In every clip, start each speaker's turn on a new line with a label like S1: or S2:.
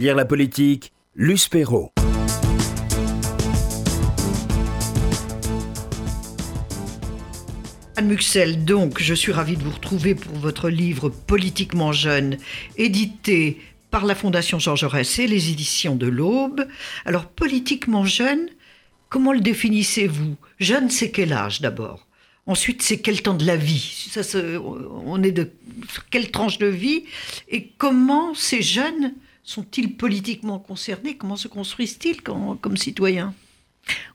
S1: Lire la politique, Luce Perrault.
S2: Anne Muxel, donc, je suis ravie de vous retrouver pour votre livre Politiquement jeune, édité par la Fondation Georges Jaurès et les éditions de l'Aube. Alors, politiquement jeune, comment le définissez-vous? Jeune, c'est quel âge d'abord? Ensuite, c'est quel temps de la vie? Ça, On est de quelle tranche de vie? Et comment ces jeunes sont-ils politiquement concernés? Comment se construisent-ils comme citoyens?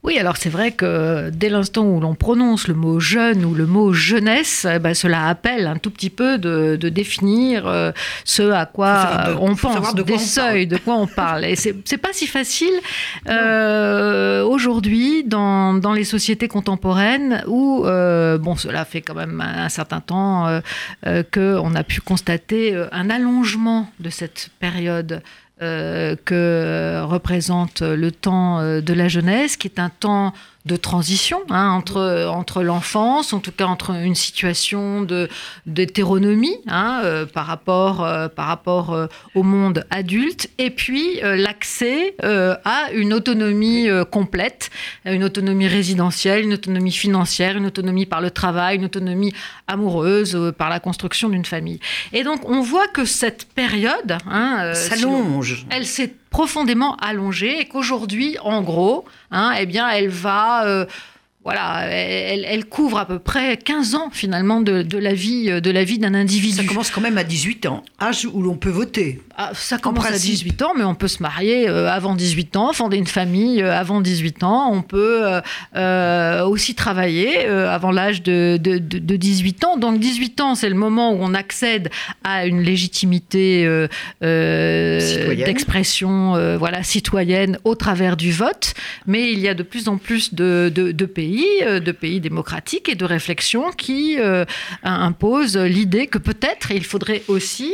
S3: Oui, alors c'est vrai que dès l'instant où l'on prononce le mot jeune ou le mot jeunesse, eh ben, cela appelle un tout petit peu de, définir euh, ce à quoi on pense, des seuils, de quoi on parle. Et c'est pas si facile euh, aujourd'hui dans, dans, les sociétés contemporaines où, euh, bon, cela fait quand même un, certain temps qu'on a pu constater un allongement de cette période que représente le temps euh, de la jeunesse, qui est un temps de transition hein, entre, entre l'enfance, en tout cas entre une situation de, d'hétéronomie hein, euh, par rapport, euh, par rapport euh, au monde adulte, et puis l'accès à une autonomie complète, une autonomie résidentielle, une autonomie financière, une autonomie par le travail, une autonomie amoureuse, par la construction d'une famille. Et donc on voit que cette période
S2: hein, s'allonge.
S3: elle s'est profondément allongée et qu'aujourd'hui, en gros, hein, eh bien, elle va euh, voilà, elle, couvre à peu près 15 ans finalement de, la vie de la vie d'un individu.
S2: Ça commence quand même à 18 ans, âge où l'on peut voter.
S3: Ah, ça commence à 18 ans, mais on peut se marier euh, avant 18 ans, fonder une famille euh, avant 18 ans. On peut euh, aussi travailler avant l'âge de, de, 18 ans. Donc 18 ans, c'est le moment où on accède à une légitimité d'expression voilà, citoyenne au travers du vote. Mais il y a de plus en plus de pays euh, de pays démocratiques et de réflexion qui euh, imposent l'idée que peut-être il faudrait aussi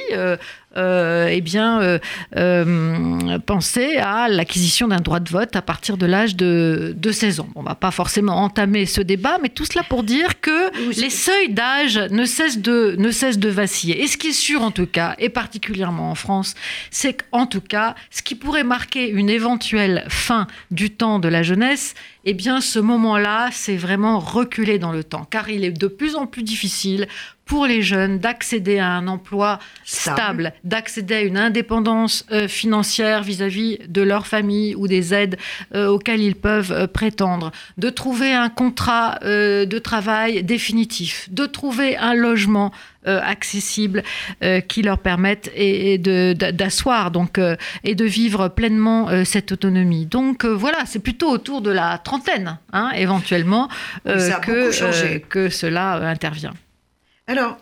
S3: euh, eh bien, euh, euh, penser à l'acquisition d'un droit de vote à partir de l'âge de, 16 ans. On ne va pas forcément entamer ce débat, mais tout cela pour dire que les seuils d'âge ne cessent de, ne cessent de vaciller. Et ce qui est sûr, en tout cas, et particulièrement en France, c'est qu'en tout cas, ce qui pourrait marquer une éventuelle fin du temps de la jeunesse, eh bien, ce moment-là, c'est vraiment reculer dans le temps, car il est de plus en plus difficile pour les jeunes d'accéder à un emploi stable, d'accéder à une indépendance euh, financière vis-à-vis de leur famille ou des aides euh, auxquelles ils peuvent euh, prétendre, de trouver un contrat de travail définitif, de trouver un logement accessible qui leur permette et, d'asseoir donc et de vivre pleinement cette autonomie. Donc voilà, c'est plutôt autour de la trentaine, hein, éventuellement, que, que cela intervient.
S2: Alors,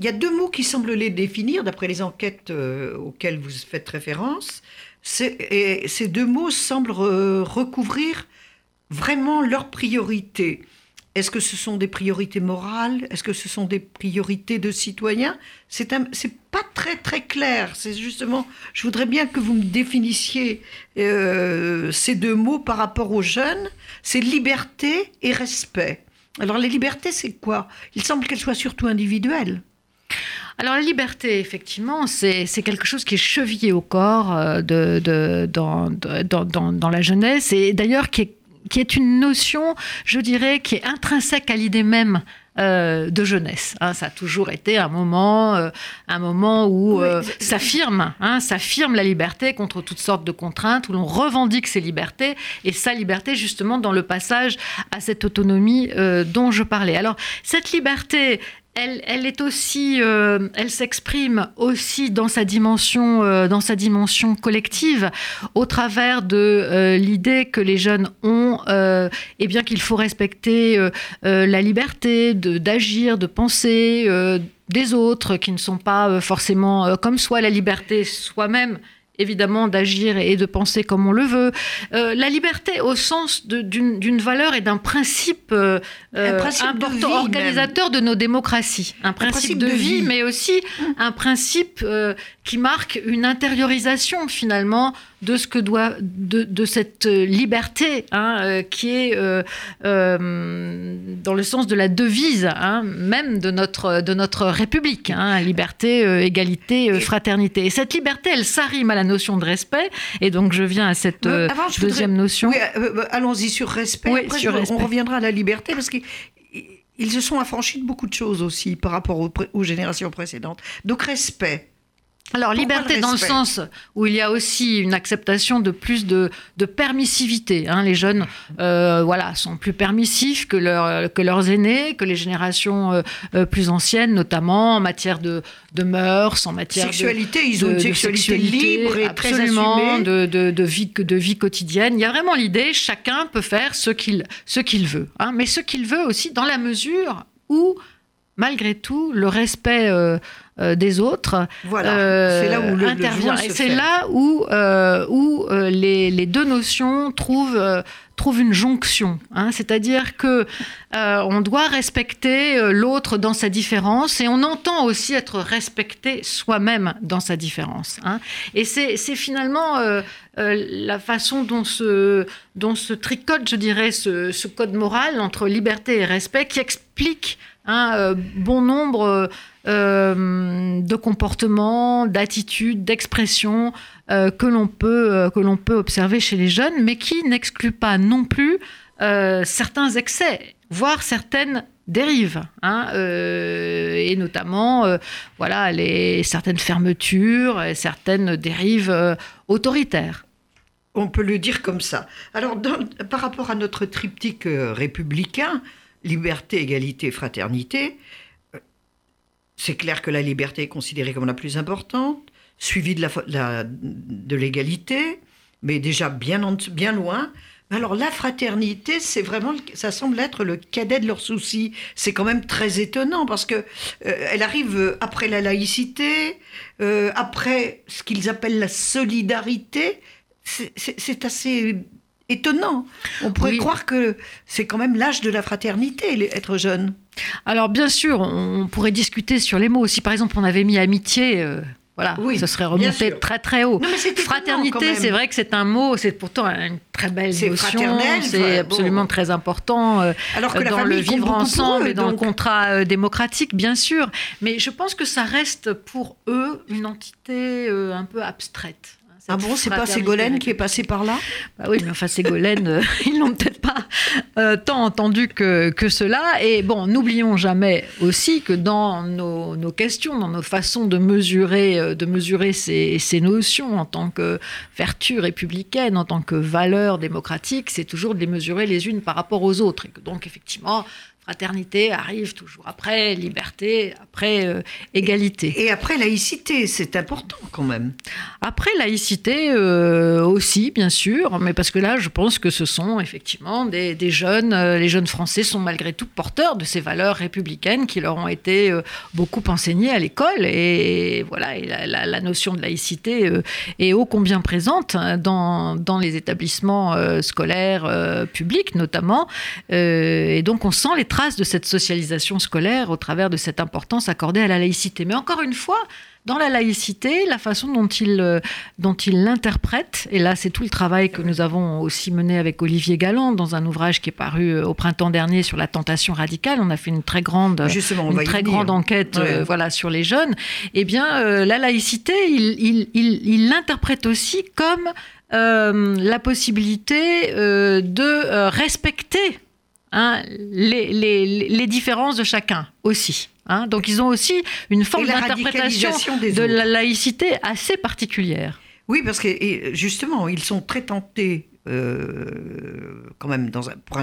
S2: il y a deux mots qui semblent les définir, d'après les enquêtes euh, auxquelles vous faites référence. Et ces deux mots semblent recouvrir vraiment leurs priorités. Est-ce que ce sont des priorités morales? Est-ce que ce sont des priorités de citoyens? C'est pas très très clair. C'est justement, je voudrais bien que vous me définissiez euh, ces deux mots par rapport aux jeunes. C'est liberté et respect. Alors les libertés, c'est quoi? Il semble qu'elles soient surtout individuelles.
S3: Alors la liberté, effectivement, c'est quelque chose qui est chevillé au corps euh, de, dans, dans, la jeunesse et d'ailleurs qui est, qui est une notion, je dirais, qui est intrinsèque à l'idée même euh, de jeunesse. Hein. ça a toujours été un moment, euh, un moment où euh, s'affirme, hein, s'affirme la liberté contre toutes sortes de contraintes, où l'on revendique ses libertés et sa liberté justement dans le passage à cette autonomie dont je parlais. Alors cette liberté, elle, est aussi, euh, elle s'exprime aussi dans sa dimension, euh, dans sa dimension collective, au travers de euh, l'idée que les jeunes ont, et bien qu'il faut respecter la liberté d'agir, de, penser des autres qui ne sont pas forcément comme soi, la liberté soi-même évidemment d'agir et de penser comme on le veut. Euh, la liberté au sens d'une valeur et d'un principe, euh, euh, important, organisateur de nos démocraties. Un principe, de, vie, mais aussi un principe qui marque une intériorisation finalement de ce que doit de, cette liberté hein, euh, qui est euh, euh, dans le sens de la devise hein, même de notre de notre République hein, liberté égalité fraternité. Et cette liberté elle s'arrime à la notion de respect. Et donc je viens à cette deuxième notion.
S2: Oui, allons-y sur respect. On reviendra à la liberté parce qu'ils se sont affranchis de beaucoup de choses aussi par rapport aux générations précédentes. Donc respect
S3: alors, liberté dans le sens où il y a aussi une acceptation de plus de, permissivité. Hein. Les jeunes euh, voilà, sont plus permissifs que, que leurs aînés, que les générations euh, euh, plus anciennes, notamment en matière de, de mœurs, en matière
S2: sexualité,
S3: de,
S2: ils ont une sexualité, libre et
S3: absolument,
S2: très
S3: de, de, vie, de vie quotidienne. Il y a vraiment l'idée, chacun peut faire ce qu'il qu'il veut. Hein. mais ce qu'il veut aussi dans la mesure où, malgré tout, le respect euh, des autres.
S2: Voilà, c'est là où le,
S3: intervient. et c'est là où, euh, où euh, les, les, deux notions trouvent, trouvent une jonction. Hein. C'est-à-dire que on doit respecter l'autre dans sa différence et on entend aussi être respecté soi-même dans sa différence. Hein. Et c'est finalement la façon dont se, dont se tricote, je dirais, ce, ce, code moral entre liberté et respect qui explique un bon nombre euh, de comportements, d'attitudes, d'expressions euh, que l'on peut, euh, que peut observer chez les jeunes, mais qui n'excluent pas non plus certains excès, voire certaines dérives, hein, et notamment voilà, certaines fermetures, et certaines dérives autoritaires.
S2: On peut le dire comme ça. Alors, par rapport à notre triptyque républicain, liberté, égalité, fraternité, c'est clair que la liberté est considérée comme la plus importante, suivie de, l'égalité, mais déjà bien, bien loin. Alors la fraternité, c'est vraiment, ça semble être le cadet de leurs soucis. C'est quand même très étonnant parce que euh, elle arrive après la laïcité, euh, après ce qu'ils appellent la solidarité. C'est assez étonnant. On pourrait croire que c'est quand même l'âge de la fraternité, être jeune.
S3: Alors bien sûr, on pourrait discuter sur les mots. Si par exemple on avait mis amitié, euh, voilà, oui, ce serait remonté très très haut. Fraternité, c'est vrai que c'est un mot, c'est pourtant une très belle notion, c'est absolument très important euh, Alors que dans le vivre ensemble et dans le contrat euh, démocratique, bien sûr. Mais je pense que ça reste pour eux une entité un peu abstraite.
S2: Ah bon, c'est pas Ségolène qui est passée par là
S3: bah Oui, mais enfin Ségolène, euh, ils l'ont peut-être pas euh, tant entendu que, que cela. Et bon, n'oublions jamais aussi que dans nos, nos, questions, dans nos façons de mesurer, euh, de mesurer ces, ces, notions en tant que vertu républicaine, en tant que valeur démocratique, c'est toujours de les mesurer les unes par rapport aux autres. Et que donc effectivement, Fraternité arrive toujours après, liberté, après euh, égalité.
S2: Et, après laïcité, c'est important quand même.
S3: Après laïcité euh, aussi, bien sûr, mais parce que là, je pense que ce sont effectivement des, jeunes, euh, les jeunes Français sont malgré tout porteurs de ces valeurs républicaines qui leur ont été beaucoup enseignées à l'école. Et voilà, et la, notion de laïcité est ô combien présente hein, dans, dans les établissements scolaires publics notamment. et donc on sent les trace de cette socialisation scolaire au travers de cette importance accordée à la laïcité. Mais encore une fois, dans la laïcité, la façon dont il, euh, dont il l'interprète, et là c'est tout le travail que nous avons aussi mené avec Olivier Galland dans un ouvrage qui est paru euh, au printemps dernier sur la tentation radicale, on a fait une très grande, une très grande enquête euh, voilà, sur les jeunes, eh bien la laïcité, il l'interprète il, aussi comme la possibilité de respecter Hein, les, les, différences de chacun aussi. Hein. Donc ils ont aussi une forme d'interprétation de la laïcité assez particulière.
S2: Oui, parce que justement, ils sont très tentés, euh, quand même, dans un, pour un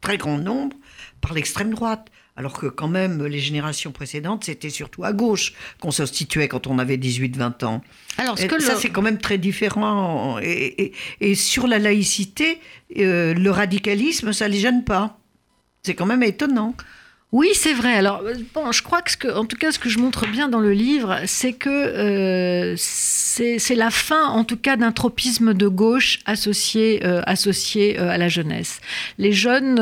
S2: très grand nombre, par l'extrême droite. Alors que quand même, les générations précédentes, c'était surtout à gauche qu'on se situait quand on avait 18-20 ans. Alors, ce que ça, c'est quand même très différent. Et, sur la laïcité, euh, le radicalisme, ça ne les gêne pas. C'est quand même étonnant.
S3: Oui, c'est vrai. Alors, euh, bon, je crois que, ce que, en tout cas, ce que je montre bien dans le livre, c'est que euh, c'est la fin, en tout cas, d'un tropisme de gauche associé, euh, associé à la jeunesse. Les jeunes,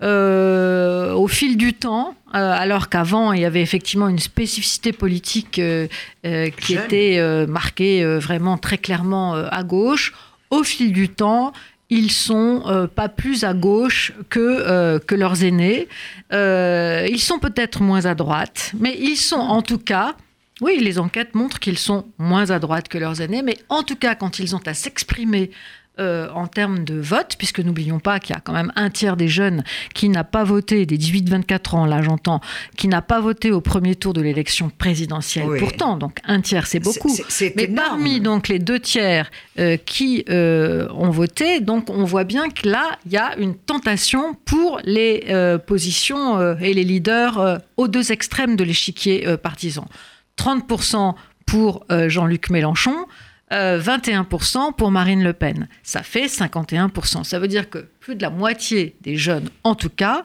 S3: au fil du temps, alors qu'avant, il y avait effectivement une spécificité politique qui était marquée vraiment très clairement à gauche, au fil du temps, ils sont euh, pas plus à gauche que, euh, que leurs aînés. Euh, ils sont peut-être moins à droite, mais ils sont en tout cas, oui, les enquêtes montrent qu'ils sont moins à droite que leurs aînés, mais en tout cas, quand ils ont à s'exprimer euh, en termes de vote, puisque n'oublions pas qu'il y a quand même un tiers des jeunes qui n'a pas voté, des 18-24 ans, là j'entends, qui n'a pas voté au premier tour de l'élection présidentielle. Pourtant, donc un tiers, c'est beaucoup. Mais parmi donc les deux tiers euh, qui euh, ont voté, donc on voit bien que là, il y a une tentation pour les positions et les leaders aux deux extrêmes de l'échiquier partisan. 30% pour Jean-Luc Mélenchon, 21% euh, pour Marine Le Pen. Ça fait 51%. Ça veut dire que plus de la moitié des jeunes, en tout cas,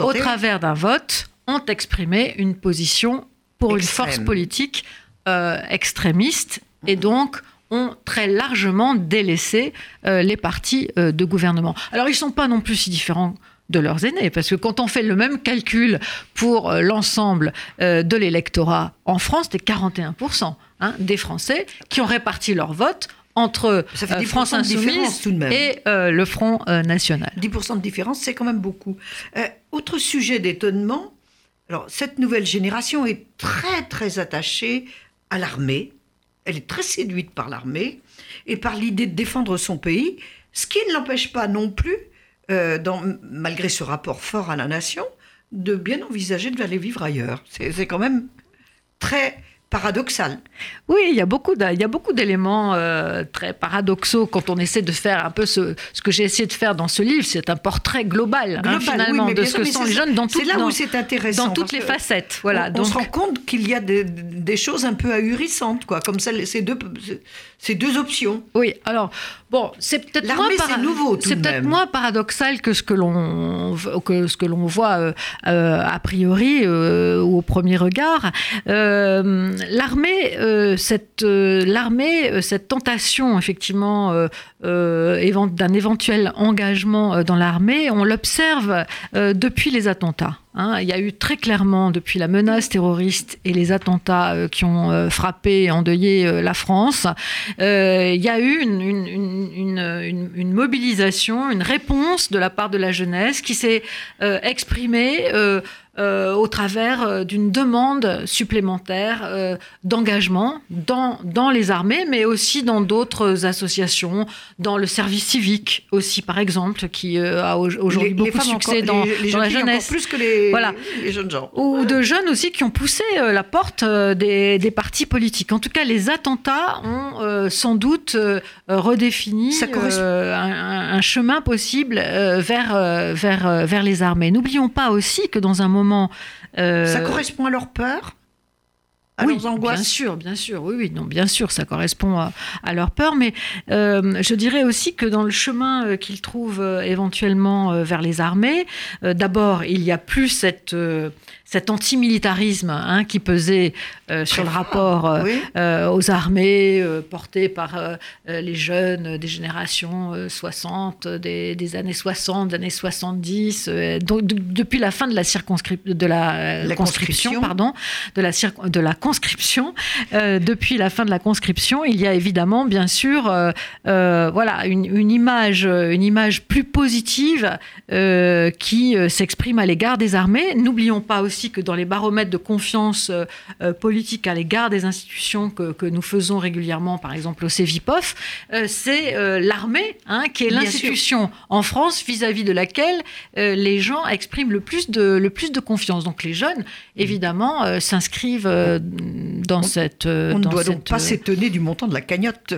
S3: au travers d'un vote, ont exprimé une position pour une force politique euh, extrémiste et donc ont très largement délaissé euh, les partis de gouvernement. Alors ils ne sont pas non plus si différents de leurs aînés. Parce que quand on fait le même calcul pour euh, l'ensemble euh, de l'électorat en France, c'est 41% hein, des Français qui ont réparti leur vote entre euh, France Insoumise tout de même. et le Front National.
S2: 10% de différence, c'est quand même beaucoup. autre sujet d'étonnement, alors cette nouvelle génération est très très attachée à l'armée. Elle est très séduite par l'armée et par l'idée de défendre son pays, ce qui ne l'empêche pas non plus euh, dans, malgré ce rapport fort à la nation, de bien envisager d'aller vivre ailleurs. C'est quand même très paradoxal.
S3: Oui, il y a beaucoup, il y a beaucoup d'éléments euh, très paradoxaux quand on essaie de faire un peu ce, ce que j'ai essayé de faire dans ce livre. C'est un portrait global, hein, finalement, de ce que sont les jeunes dans,
S2: là où c'est intéressant,
S3: dans toutes les facettes.
S2: Voilà. On, on se rend compte qu'il y a des, des, choses un peu ahurissantes, quoi, comme ça, ces deux, ces deux options.
S3: Oui, alors, bon, c'est peut-être moins, paradoxal que ce que l'on que ce que l'on voit euh, euh, a priori ou au premier regard l'armée, euh, cette, euh, l'armée, euh, cette tentation effectivement d'un éventuel engagement dans l'armée, on l'observe depuis les attentats. Hein. il y a eu très clairement, depuis la menace terroriste et les attentats qui ont frappé et endeuillé la France, il y a eu une, mobilisation, une réponse de la part de la jeunesse qui s'est exprimée euh, au travers euh, d'une demande supplémentaire euh, d'engagement dans, dans les armées, mais aussi dans d'autres associations, dans le service civique aussi, par exemple, qui a aujourd'hui beaucoup de succès dans, la jeunesse.
S2: plus que les, voilà. les jeunes gens.
S3: Ou de jeunes aussi qui ont poussé la porte des, des, partis politiques. En tout cas, les attentats ont sans doute redéfini un, un, chemin possible vers, vers, vers les armées. N'oublions pas aussi que dans un moment
S2: euh, ça correspond à leur peur?
S3: À oui, Bien sûr, bien sûr, oui, oui, non, bien sûr, ça correspond à, leur peur, mais euh, je dirais aussi que dans le chemin euh, qu'ils trouvent éventuellement vers les armées, d'abord, il y a plus cette cet antimilitarisme hein, qui pesait euh, sur le rapport euh, euh, aux armées porté par les jeunes des générations 60, des, années 60, des années 70, donc depuis la fin de la, de la, conscription, pardon, de la, de la conscription, depuis la fin de la conscription, il y a évidemment, bien sûr, voilà, une, une, image, une image plus positive qui s'exprime à l'égard des armées. N'oublions pas aussi que dans les baromètres de confiance euh, euh, politique à l'égard des institutions que, que, nous faisons régulièrement, par exemple au CEVIPOF, euh, c'est l'armée hein, qui est l'institution en France vis-à-vis de laquelle les gens expriment le plus, de, le plus de confiance. Donc les jeunes, évidemment, s'inscrivent dans cette...
S2: On
S3: ne
S2: doit donc pas s'étonner du montant de la cagnotte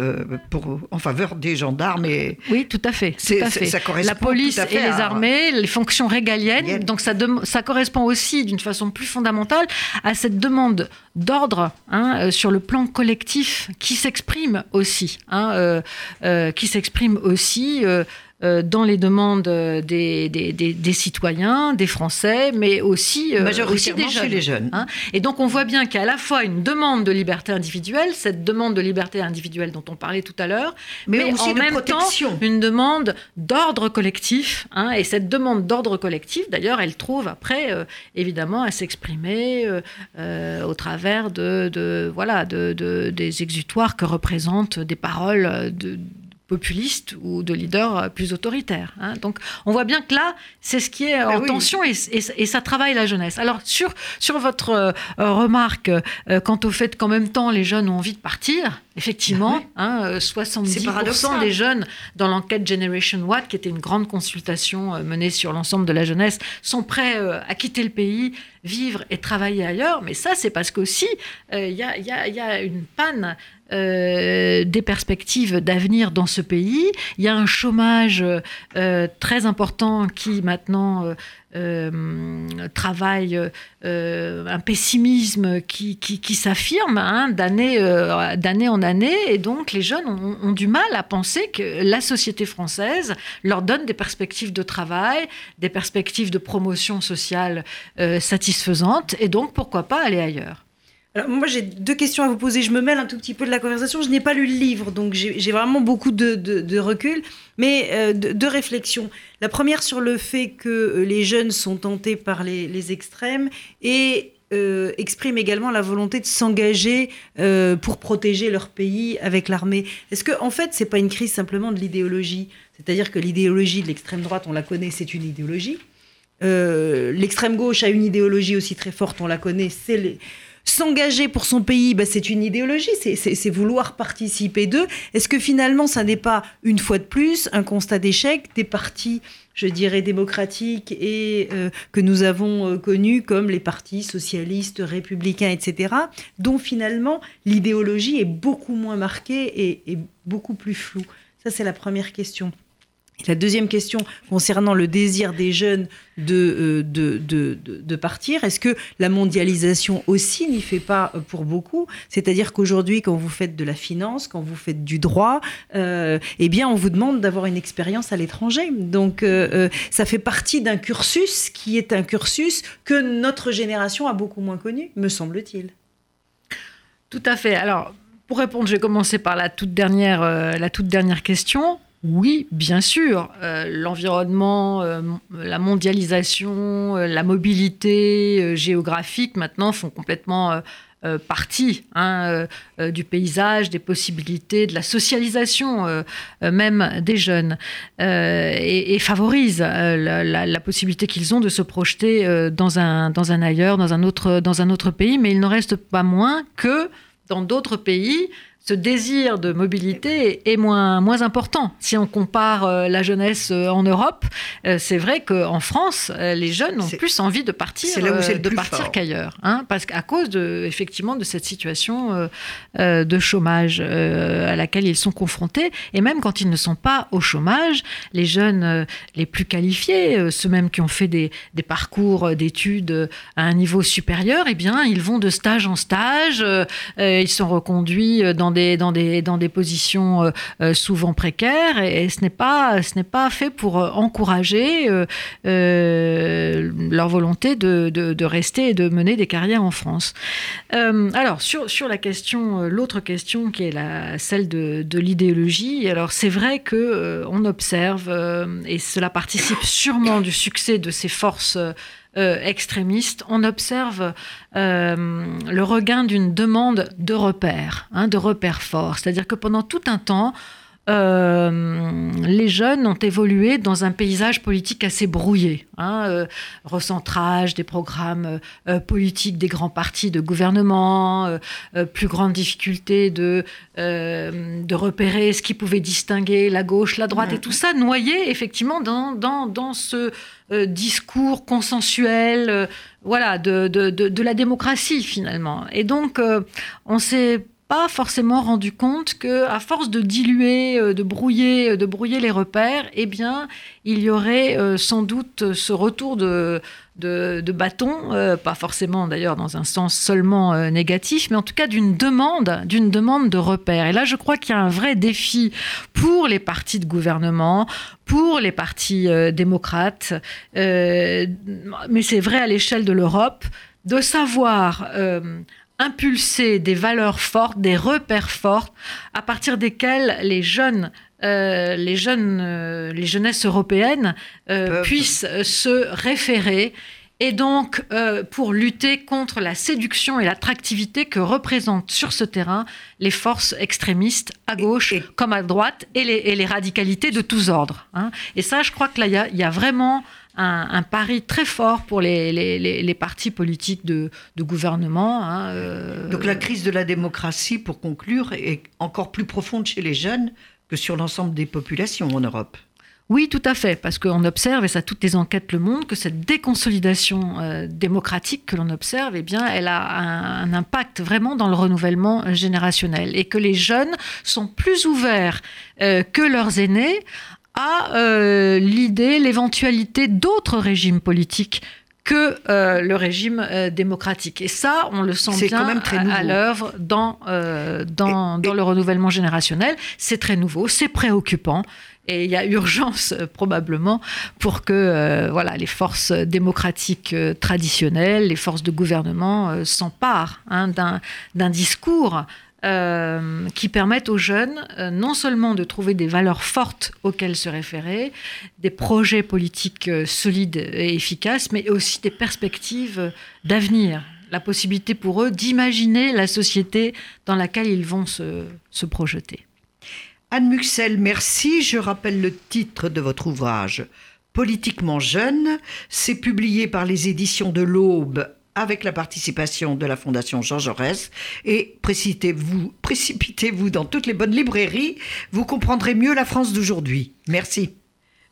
S2: pour, en faveur des gendarmes. Et...
S3: Oui, tout à fait. Tout à fait. Ça la police et les armées, les fonctions régaliennes. Donc ça, ça correspond aussi d'une façon plus fondamentale à cette demande d'ordre hein, euh, sur le plan collectif qui s'exprime aussi, hein, euh, euh, qui s'exprime aussi dans les demandes des, des, des, citoyens, des Français, mais aussi, aussi des jeunes.
S2: Les jeunes.
S3: Hein. Et donc on voit bien qu'il y a à la fois une demande de liberté individuelle, cette demande de liberté individuelle dont on parlait tout à l'heure, mais, aussi en même protection. temps une demande d'ordre collectif. Hein. et cette demande d'ordre collectif, d'ailleurs, elle trouve après, évidemment, à s'exprimer au travers de, de voilà, de, de, des exutoires que représentent des paroles de, populistes ou de leaders plus autoritaires. Hein. Donc on voit bien que là, c'est ce qui est en eh tension et, ça travaille la jeunesse. Alors sur, sur votre euh, remarque euh, quant au fait qu'en même temps les jeunes ont envie de partir, effectivement, hein, 70% euh, des jeunes dans l'enquête Generation What, qui était une grande consultation menée sur l'ensemble de la jeunesse, sont prêts à quitter le pays, vivre et travailler ailleurs. Mais ça, c'est parce qu'aussi, il y, a, y, a, une panne euh, des perspectives d'avenir dans ce pays. Il y a un chômage euh, très important qui maintenant euh, travaille, un pessimisme qui, qui, s'affirme hein, d'année en année. Et donc les jeunes ont, du mal à penser que la société française leur donne des perspectives de travail, des perspectives de promotion sociale satisfaisantes. Et donc pourquoi pas aller ailleurs?
S4: Moi, j'ai deux questions à vous poser. Je me mêle un tout petit peu de la conversation. Je n'ai pas lu le livre, donc j'ai vraiment beaucoup de, recul, mais euh, de, réflexion. La première sur le fait que euh, les jeunes sont tentés par les, extrêmes et euh, expriment également la volonté de s'engager pour protéger leur pays avec l'armée. Est-ce que, en fait, c'est pas une crise simplement de l'idéologie? C'est-à-dire que l'idéologie de l'extrême droite, on la connaît, c'est une idéologie. L'extrême gauche a une idéologie aussi très forte, on la connaît, c'est les S'engager pour son pays, bah, c'est une idéologie, c'est vouloir participer d'eux. Est-ce que finalement, ça n'est pas, une fois de plus, un constat d'échec des partis, je dirais, démocratiques et euh, que nous avons euh, connus comme les partis socialistes, républicains, etc., dont finalement l'idéologie est beaucoup moins marquée et, et beaucoup plus floue? Ça, c'est la première question. La deuxième question concernant le désir des jeunes de, euh, de, de, de, partir, est-ce que la mondialisation aussi n'y fait pas euh, pour beaucoup? C'est-à-dire qu'aujourd'hui, quand vous faites de la finance, quand vous faites du droit, euh, eh bien, on vous demande d'avoir une expérience à l'étranger. Donc, ça fait partie d'un cursus qui est un cursus que notre génération a beaucoup moins connu, me semble-t-il.
S3: Tout à fait. Alors, pour répondre, je vais commencer par la toute dernière, la toute dernière question. Oui, bien sûr. Euh, l'environnement, euh, la mondialisation, euh, la mobilité géographique maintenant font complètement partie hein, du paysage, des possibilités, de la socialisation même des jeunes et, favorisent la, possibilité qu'ils ont de se projeter dans un, dans un ailleurs, dans un, autre, dans un autre pays. Mais il n'en reste pas moins que dans d'autres pays, ce désir de mobilité est moins, moins important. Si on compare euh, la jeunesse euh, en Europe, euh, c'est vrai qu'en France, les jeunes ont plus envie de partir, de partir qu'ailleurs, hein, parce qu'à cause de, effectivement de cette situation de chômage à laquelle ils sont confrontés, et même quand ils ne sont pas au chômage, les jeunes les plus qualifiés, ceux mêmes qui ont fait des, des parcours d'études à un niveau supérieur, eh bien, ils vont de stage en stage, ils sont reconduits dans dans des, dans des positions euh, euh, souvent précaires et, ce n'est pas, ce pas fait pour euh, encourager leur volonté de, de, rester et de mener des carrières en France. alors, sur, sur la question, l'autre question qui est la, celle de, l'idéologie, alors c'est vrai que on observe, et cela participe sûrement du succès de ces forces euh, extrémistes, on observe euh, le regain d'une demande de repères, hein, de repères forts. C'est-à-dire que pendant tout un temps, euh, les jeunes ont évolué dans un paysage politique assez brouillé. Hein, recentrage des programmes politiques des grands partis de gouvernement, plus grande difficulté de, de repérer ce qui pouvait distinguer la gauche, la droite, et tout ça noyé effectivement dans, dans, dans ce euh, discours consensuel, euh, voilà, de, de, de, la démocratie finalement. Et donc, euh, on s'est pas forcément rendu compte que, à force de diluer, euh, de brouiller, de brouiller les repères, eh bien, il y aurait euh, sans doute ce retour de, de, bâton, euh, pas forcément d'ailleurs dans un sens seulement négatif, mais en tout cas d'une demande, d'une demande de repères. Et là, je crois qu'il y a un vrai défi pour les partis de gouvernement, pour les partis démocrates, mais c'est vrai à l'échelle de l'Europe, de savoir impulser des valeurs fortes, des repères forts, à partir desquels les jeunes euh, les jeunes, euh, les jeunesses européennes euh, puissent se référer et donc pour lutter contre la séduction et l'attractivité que représentent sur ce terrain les forces extrémistes à gauche comme à droite et les, radicalités de tous ordres. Hein. Et ça, je crois que là, il y, a vraiment un, pari très fort pour les, les, partis politiques de, gouvernement. Hein,
S2: euh. Donc la crise de la démocratie, pour conclure, est encore plus profonde chez les jeunes que sur l'ensemble des populations en Europe.
S3: Oui, tout à fait, parce qu'on observe, et ça toutes les enquêtes le montrent, que cette déconsolidation euh, démocratique que l'on observe, eh bien, elle a un, impact vraiment dans le renouvellement générationnel, et que les jeunes sont plus ouverts euh, que leurs aînés à euh, l'idée, l'éventualité d'autres régimes politiques que euh, le régime euh, démocratique. Et ça, on le sent bien à, l'œuvre dans, dans, dans le renouvellement générationnel. C'est très nouveau, c'est préoccupant. Et il y a urgence probablement pour que voilà, les forces démocratiques traditionnelles, les forces de gouvernement s'emparent hein, d'un discours euh, qui permettent aux jeunes euh, non seulement de trouver des valeurs fortes auxquelles se référer, des projets politiques euh, solides et efficaces, mais aussi des perspectives d'avenir, la possibilité pour eux d'imaginer la société dans laquelle ils vont se, se projeter.
S2: Anne Muxel, merci. Je rappelle le titre de votre ouvrage. Politiquement jeune, c'est publié par les éditions de l'Aube avec la participation de la Fondation Jean Jaurès. Et précipitez-vous, précipitez-vous dans toutes les bonnes librairies, vous comprendrez mieux la France d'aujourd'hui. Merci.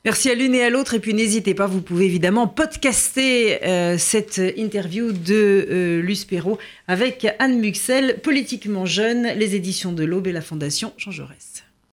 S4: Merci à l'une et à l'autre. Et puis n'hésitez pas, vous pouvez évidemment podcaster euh, cette interview de euh, Luce Perrault avec Anne Muxel, Politiquement Jeune, les éditions de l'Aube et la Fondation Jean Jaurès.